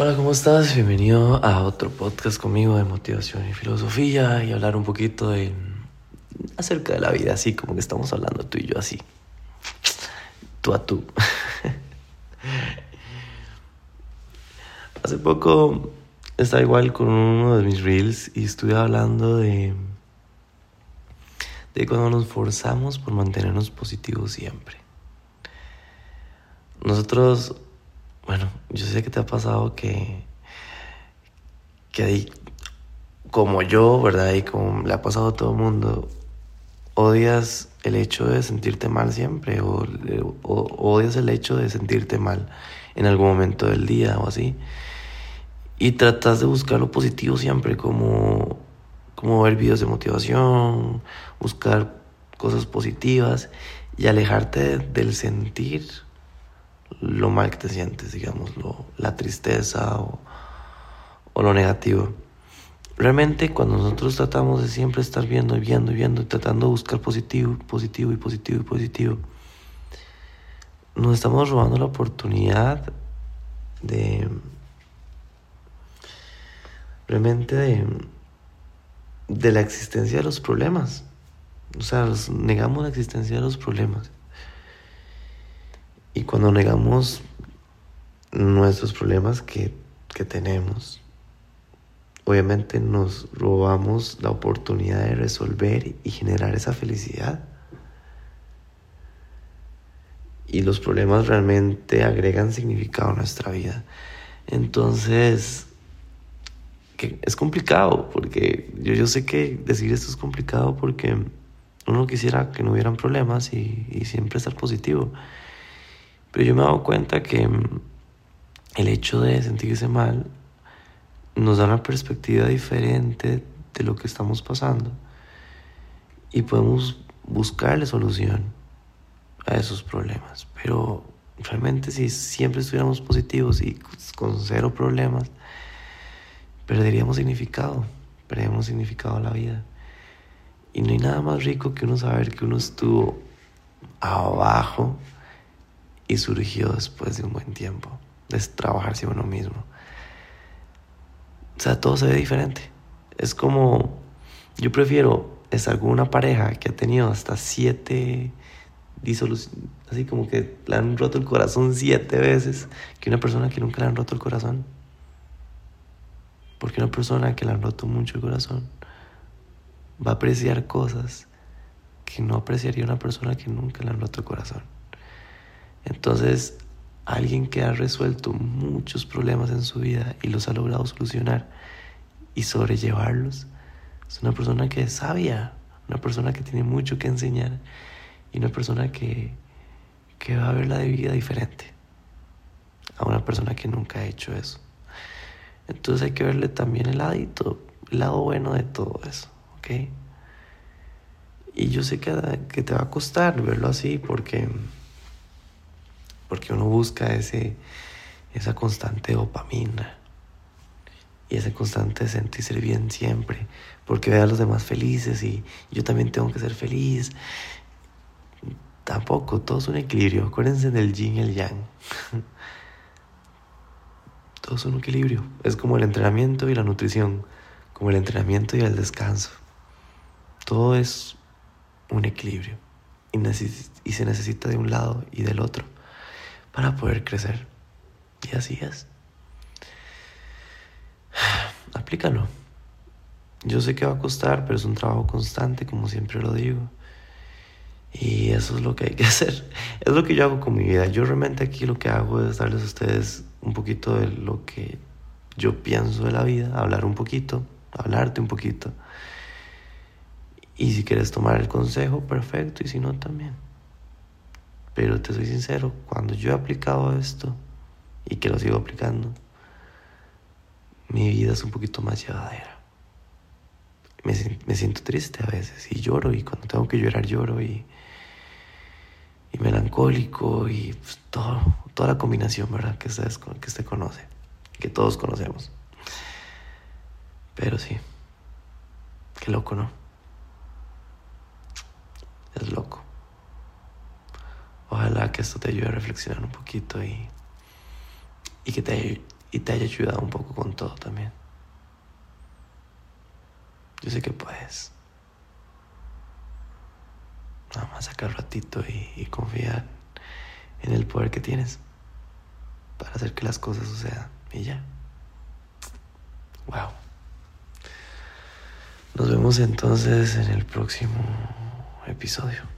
Hola, ¿cómo estás? Bienvenido a otro podcast conmigo de motivación y filosofía y hablar un poquito de acerca de la vida, así como que estamos hablando tú y yo así, tú a tú. Hace poco estaba igual con uno de mis reels y estuve hablando de de cuando nos forzamos por mantenernos positivos siempre. Nosotros bueno, yo sé que te ha pasado que, que ahí, como yo, ¿verdad? Y como le ha pasado a todo el mundo, odias el hecho de sentirte mal siempre o, odias el hecho de sentirte mal en algún momento del día o así. Y tratas de buscar lo positivo siempre, como, como ver videos de motivación, buscar cosas positivas y alejarte del sentir lo mal que te sientes, digamos, la tristeza o, o lo negativo. Realmente cuando nosotros tratamos de siempre estar viendo y viendo y viendo y tratando de buscar positivo, positivo y positivo y positivo, nos estamos robando la oportunidad de realmente de, de la existencia de los problemas. O sea, negamos la existencia de los problemas. Y cuando negamos nuestros problemas que, que tenemos, obviamente nos robamos la oportunidad de resolver y generar esa felicidad. Y los problemas realmente agregan significado a nuestra vida. Entonces, que es complicado, porque yo, yo sé que decir esto es complicado porque uno quisiera que no hubieran problemas y, y siempre estar positivo. Pero yo me he dado cuenta que mm, el hecho de sentirse mal nos da una perspectiva diferente de lo que estamos pasando y podemos buscarle solución a esos problemas. Pero realmente si siempre estuviéramos positivos y con cero problemas, perderíamos significado, perderíamos significado a la vida. Y no hay nada más rico que uno saber que uno estuvo abajo y surgió después de un buen tiempo, de trabajarse uno mismo. O sea, todo se ve diferente. Es como, yo prefiero estar con una pareja que ha tenido hasta siete disoluciones, así como que le han roto el corazón siete veces, que una persona que nunca le han roto el corazón. Porque una persona que le han roto mucho el corazón va a apreciar cosas que no apreciaría una persona que nunca le han roto el corazón. Entonces, alguien que ha resuelto muchos problemas en su vida y los ha logrado solucionar y sobrellevarlos, es una persona que es sabia, una persona que tiene mucho que enseñar y una persona que, que va a ver la vida diferente a una persona que nunca ha hecho eso. Entonces hay que verle también el ladito, el lado bueno de todo eso, ¿ok? Y yo sé que, que te va a costar verlo así porque porque uno busca ese, esa constante dopamina y ese constante sentirse bien siempre, porque ve a los demás felices y yo también tengo que ser feliz. Tampoco, todo es un equilibrio. Acuérdense del yin y el yang. todo es un equilibrio. Es como el entrenamiento y la nutrición, como el entrenamiento y el descanso. Todo es un equilibrio y, y se necesita de un lado y del otro para poder crecer. Y así es. Aplícalo. Yo sé que va a costar, pero es un trabajo constante, como siempre lo digo. Y eso es lo que hay que hacer. Es lo que yo hago con mi vida. Yo realmente aquí lo que hago es darles a ustedes un poquito de lo que yo pienso de la vida, hablar un poquito, hablarte un poquito. Y si quieres tomar el consejo, perfecto, y si no, también. Pero te soy sincero, cuando yo he aplicado esto y que lo sigo aplicando, mi vida es un poquito más llevadera. Me, siento triste a veces y lloro y cuando tengo que llorar lloro y, y melancólico y pues, todo, toda la combinación, ¿verdad? Que ustedes que usted conoce, que todos conocemos. Pero sí, qué loco, ¿no? Es loco. Ojalá que esto te ayude a reflexionar un poquito y, y que te y te haya ayudado un poco con todo también. Yo sé que puedes. Nada más sacar ratito y, y confiar en el poder que tienes para hacer que las cosas sucedan. Y ya. Wow. Nos vemos entonces en el próximo episodio.